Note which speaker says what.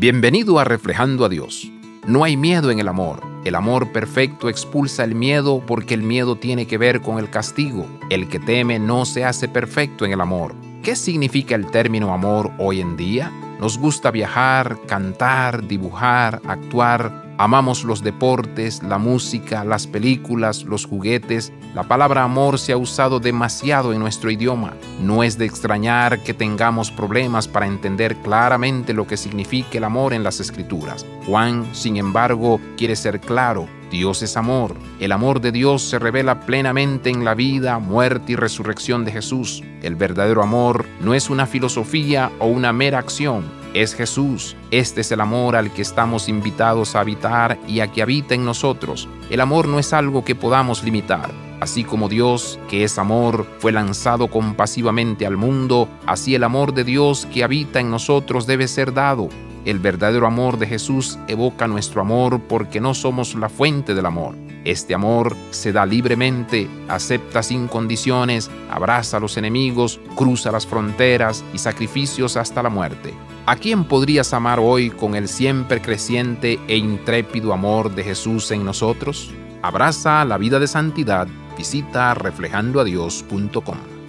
Speaker 1: Bienvenido a Reflejando a Dios. No hay miedo en el amor. El amor perfecto expulsa el miedo porque el miedo tiene que ver con el castigo. El que teme no se hace perfecto en el amor. ¿Qué significa el término amor hoy en día? Nos gusta viajar, cantar, dibujar, actuar, Amamos los deportes, la música, las películas, los juguetes. La palabra amor se ha usado demasiado en nuestro idioma. No es de extrañar que tengamos problemas para entender claramente lo que significa el amor en las escrituras. Juan, sin embargo, quiere ser claro. Dios es amor. El amor de Dios se revela plenamente en la vida, muerte y resurrección de Jesús. El verdadero amor no es una filosofía o una mera acción es Jesús. Este es el amor al que estamos invitados a habitar y a que habita en nosotros. El amor no es algo que podamos limitar. Así como Dios, que es amor, fue lanzado compasivamente al mundo, así el amor de Dios que habita en nosotros debe ser dado. El verdadero amor de Jesús evoca nuestro amor porque no somos la fuente del amor. Este amor se da libremente, acepta sin condiciones, abraza a los enemigos, cruza las fronteras y sacrificios hasta la muerte. ¿A quién podrías amar hoy con el siempre creciente e intrépido amor de Jesús en nosotros? Abraza la vida de santidad. Visita reflejandoadios.com.